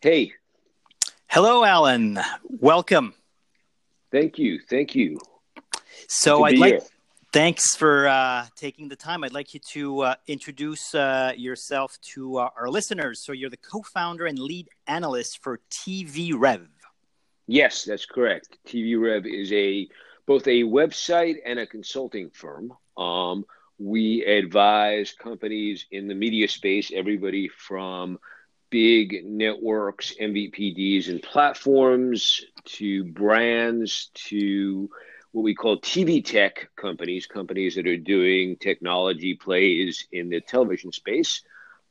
Hey. Hello, Alan. Welcome. Thank you. Thank you. So I'd like. Here. Thanks for uh, taking the time. I'd like you to uh, introduce uh, yourself to uh, our listeners. So you're the co-founder and lead analyst for TV Rev. Yes, that's correct. TV Rev is a both a website and a consulting firm. Um, we advise companies in the media space, everybody from big networks, MVPDs, and platforms to brands to what we call TV tech companies, companies that are doing technology plays in the television space.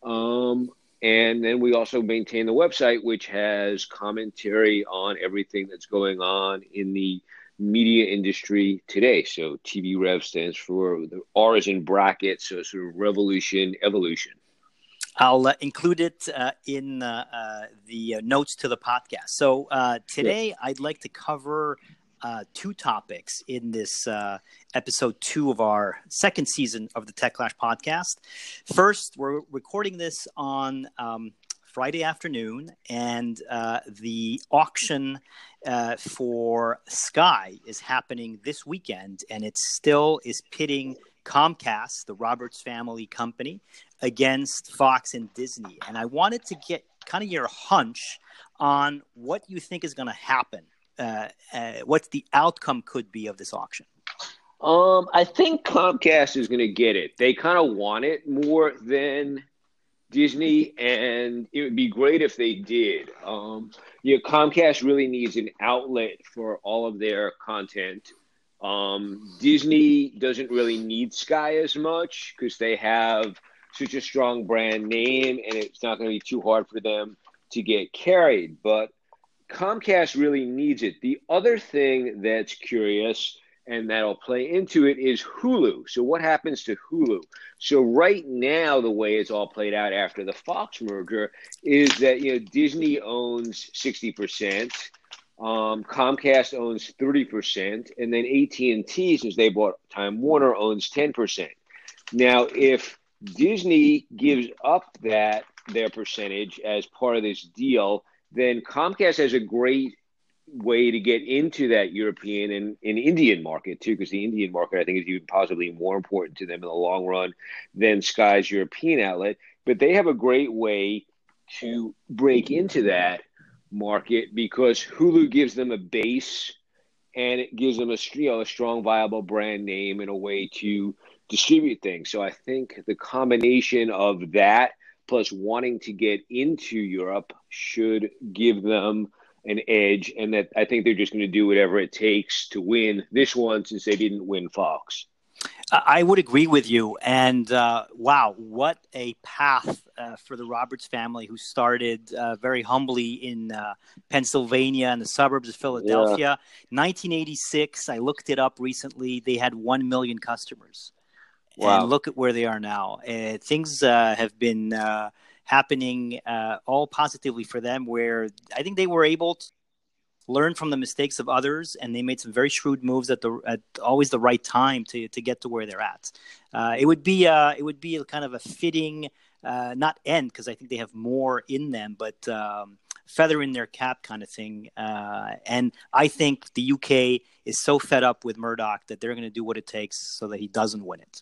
Um, and then we also maintain the website, which has commentary on everything that's going on in the media industry today. So TV Rev stands for the R is in brackets, so sort of revolution, evolution. I'll uh, include it uh, in uh, uh the uh, notes to the podcast. So uh, today, I'd like to cover two topics in this episode two of our second season of the Techlash podcast. First, we're recording this on um, Friday afternoon, and the auction for Sky is happening this weekend, and it still is pitting Comcast, the Roberts family company, against Fox and Disney. And I wanted to get kind of your hunch on what you think is going to happen. Uh, uh, what the outcome could be of this auction. Um, I think Comcast is going to get it. They kind of want it more than Disney, and it would be great if they did. Um, you know, Comcast really needs an outlet for all of their content. Um, Disney doesn't really need Sky as much because they have such a strong brand name, and it's not going to be too hard for them to get carried. But Comcast really needs it. The other thing that's curious and that'll play into it is Hulu. So what happens to Hulu? So right now, the way it's all played out after the Fox merger is that you know Disney owns sixty percent, um, Comcast owns thirty percent, and then AT and T, since they bought Time Warner, owns ten percent. Now, if Disney gives up that their percentage as part of this deal, then Comcast has a great way to get into that European and, and Indian market too, because the Indian market I think is even possibly more important to them in the long run than Sky's European outlet. But they have a great way to break into that market because Hulu gives them a base and it gives them a you know, a strong viable brand name and a way to distribute things. So I think the combination of that plus wanting to get into Europe should give them an edge, and that I think they're just going to do whatever it takes to win this one since they didn't win Fox. I would agree with you. And uh, wow, what a path uh, for the Roberts family, who started uh, very humbly in uh, Pennsylvania and the suburbs of Philadelphia. Yeah. 1986, I looked it up recently, they had 1 million customers. Wow. And look at where they are now. Uh, things uh, have been uh, happening uh, all positively for them, where I think they were able to learn from the mistakes of others, and they made some very shrewd moves at the at always the right time to to get to where they're at. Uh, it would be uh, it would be kind of a fitting. uh, not end because I think they have more in them, but um, feather in their cap kind of thing. and I think the UK is so fed up with Murdoch that they're going to do what it takes so that he doesn't win it.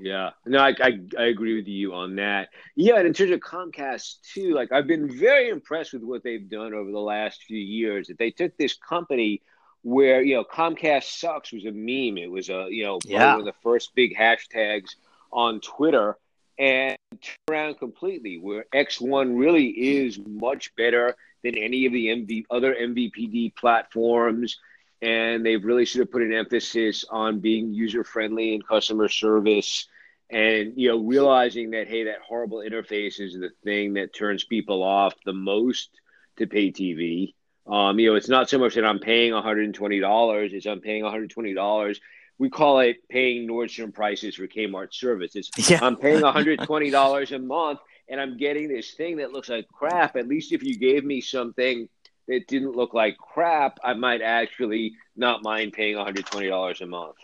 Yeah, no, I, I, I agree with you on that. Yeah, and in terms of Comcast too, like I've been very impressed with what they've done over the last few years. That they took this company where you know Comcast sucks was a meme. It was a you know yeah. one of the first big hashtags on Twitter, and turned around completely. Where X1 really is much better than any of the MV, other MVPD platforms and they've really should have put an emphasis on being user friendly and customer service and you know realizing that hey that horrible interface is the thing that turns people off the most to pay tv um, you know it's not so much that i'm paying $120 it's i'm paying $120 we call it paying nordstrom prices for kmart services yeah. i'm paying $120 a month and i'm getting this thing that looks like crap. At least if you gave me something it didn't look like crap, I might actually not mind paying $120 a month.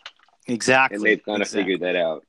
Exactly. And they've kind exactly. of figured that out.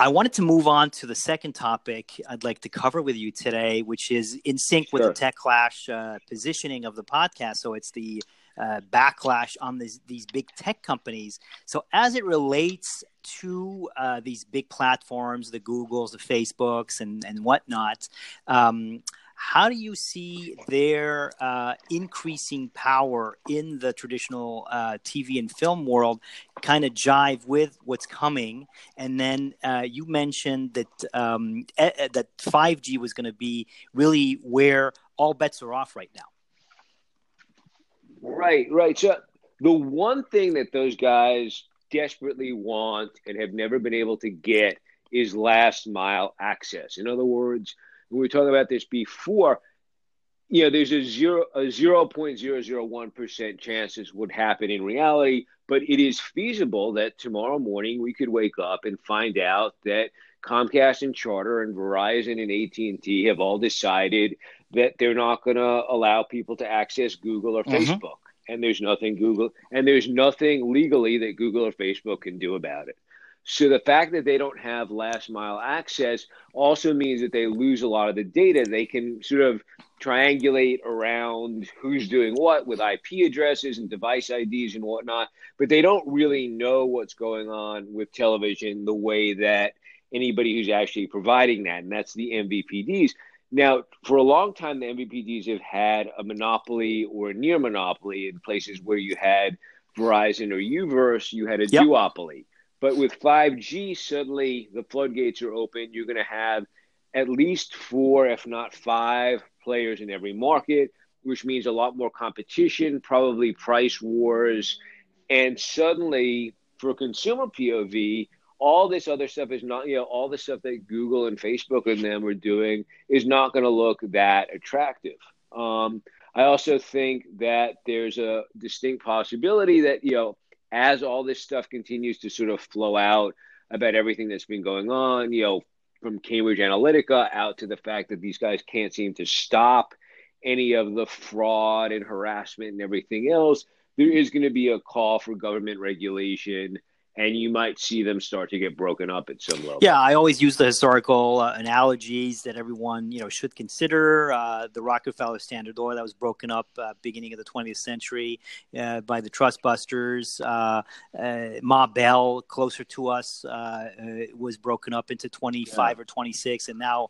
I wanted to move on to the second topic I'd like to cover with you today, which is in sync with the Techlash uh, positioning of the podcast. So it's the uh, backlash on these, these big tech companies. So as it relates to uh, these big platforms, the Googles, the Facebooks, and, and whatnot, um, how do you see their uh, increasing power in the traditional uh, TV and film world kind of jive with what's coming? And then uh, you mentioned that um, e- that 5G was going to be really where all bets are off right now. Right, right. So the one thing that those guys desperately want and have never been able to get is last mile access. In other words, we were talking about this before, you know, there's a zero a zero point zero zero one percent chance this would happen in reality, but it is feasible that tomorrow morning we could wake up and find out that Comcast and Charter and Verizon and AT and T have all decided that they're not going to allow people to access Google or mm-hmm. Facebook, and there's nothing Google and there's nothing legally that Google or Facebook can do about it. So the fact that they don't have last mile access also means that they lose a lot of the data. They can sort of triangulate around who's doing what with IP addresses and device IDs and whatnot, but they don't really know what's going on with television the way that anybody who's actually providing that, and that's the MVPDs. Now, for a long time, the MVPDs have had a monopoly or a near monopoly in places where you had Verizon or UVerse, you had a yep. duopoly. But with 5G, suddenly the floodgates are open. You're going to have at least four, if not five, players in every market, which means a lot more competition, probably price wars. And suddenly, for consumer POV, all this other stuff is not, you know, all the stuff that Google and Facebook and them are doing is not going to look that attractive. Um, I also think that there's a distinct possibility that, you know, as all this stuff continues to sort of flow out about everything that's been going on, you know, from Cambridge Analytica out to the fact that these guys can't seem to stop any of the fraud and harassment and everything else, there is going to be a call for government regulation and you might see them start to get broken up at some level. Yeah, I always use the historical uh, analogies that everyone you know should consider. Uh, the Rockefeller Standard Oil that was broken up uh, beginning of the 20th century uh, by the Trust Busters. Uh, uh, Ma Bell, closer to us, was broken up into 25 yeah. or 26, and now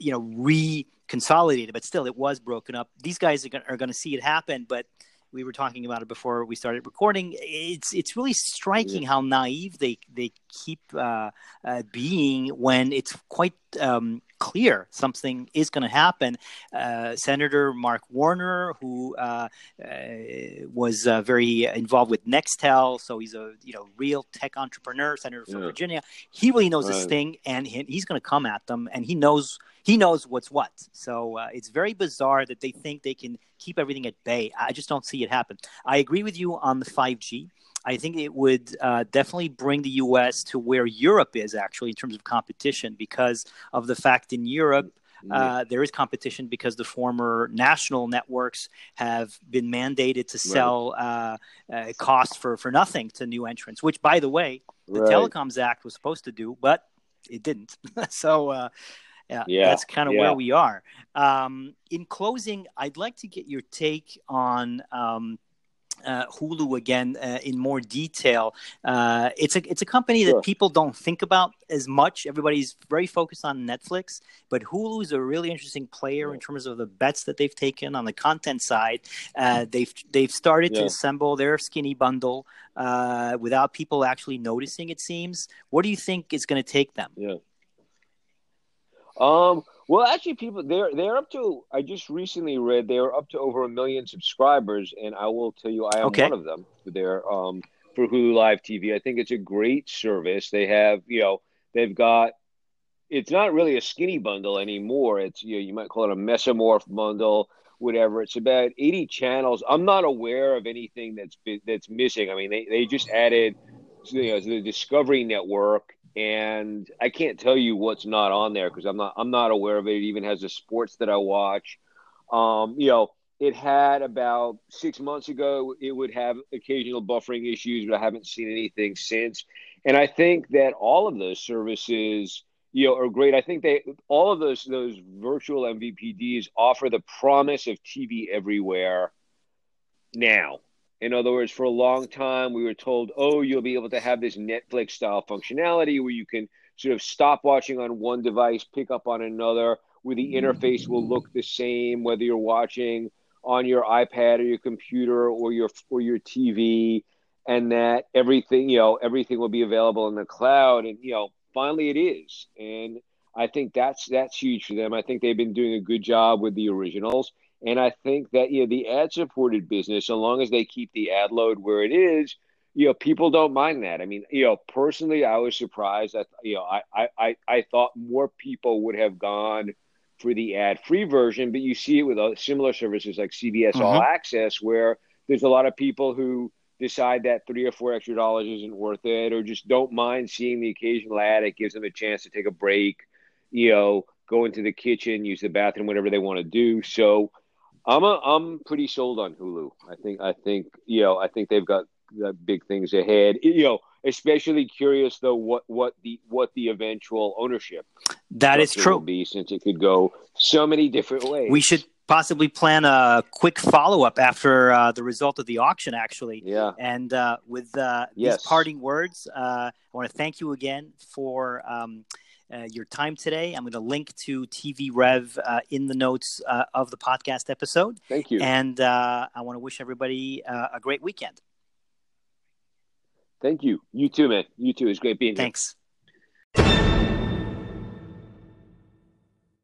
you know re-consolidated, but still it was broken up. These guys are going to see it happen, but we were talking about it before we started recording. It's it's really striking yeah. how naive they they keep uh, uh, being when it's quite um, clear something is going to happen. Uh, Senator Mark Warner, who uh, uh, was uh, very involved with Nextel, so he's a you know real tech entrepreneur, senator from yeah. Virginia. He really knows right. this thing, and he, he's going to come at them, and he knows he knows what's what. So uh, it's very bizarre that they think they can keep everything at bay. I just don't see it happen. I agree with you on the five G. I think it would uh, definitely bring the U.S. to where Europe is actually in terms of competition because of the fact in Europe. Uh, there is competition because the former national networks have been mandated to sell right. uh, uh, cost for, for nothing to new entrants, which, by the way, the right. Telecoms Act was supposed to do, but it didn't. so, uh, yeah, yeah, that's kind of yeah. where we are. Um, in closing, I'd like to get your take on um, uh, Hulu again uh, in more detail. Uh, it's a it's a company sure. that people don't think about as much. Everybody's very focused on Netflix, but Hulu is a really interesting player in terms of the bets that they've taken on the content side. Uh, they've they've started yeah. to assemble their skinny bundle uh, without people actually noticing. It seems. What do you think is going to take them? Yeah. Um. Well, actually, people they're they're up to. I just recently read they are up to over a million subscribers, and I will tell you, I am okay. one of them. They're um for Hulu Live TV. I think it's a great service. They have you know they've got. It's not really a skinny bundle anymore. It's you know you might call it a mesomorph bundle, whatever. It's about eighty channels. I'm not aware of anything that's that's missing. I mean, they they just added you know the Discovery Network and I can't tell you what's not on there because I'm not I'm not aware of it. It even has the sports that I watch. Um, you know, it had about six months ago. It would have occasional buffering issues, but I haven't seen anything since. And I think that all of those services, you know, are great. I think they all of those those virtual MVPDs offer the promise of TV everywhere now. In other words, for a long time, we were told, oh, you'll be able to have this Netflix style functionality where you can sort of stop watching on one device, pick up on another, where the interface will look the same, whether you're watching on your iPad or your computer or your or your TV, and that everything you know everything will be available in the cloud. And you know, finally it is, and I think that's that's huge for them. I think they've been doing a good job with the originals, and I think that you know the ad supported business, so long as they keep the ad load where it is, you know, people don't mind that. I mean, you know, personally, I was surprised that you know I I I thought more people would have gone for the ad free version, but you see it with similar services like CBS mm-hmm. All Access, where there's a lot of people who decide that three or four extra dollars isn't worth it, or just don't mind seeing the occasional ad. It gives them a chance to take a break, you know, go into the kitchen, use the bathroom, whatever they want to do. So I'm a, I'm pretty sold on Hulu. I think I think you know I think they've got, got big things ahead. You know, especially curious though what what the what the eventual ownership that is true be since it could go so many different ways. We should possibly plan a quick follow up after uh, the result of the auction, actually. Yeah. And uh, with uh, yes. these parting words, uh, I want to thank you again for. Um, uh, your time today. I'm going to link to TV Rev uh, in the notes of the podcast episode. Thank you. And I want to wish everybody a great weekend. Thank you. You too, man. You too. It's great being Thanks. here. Thanks.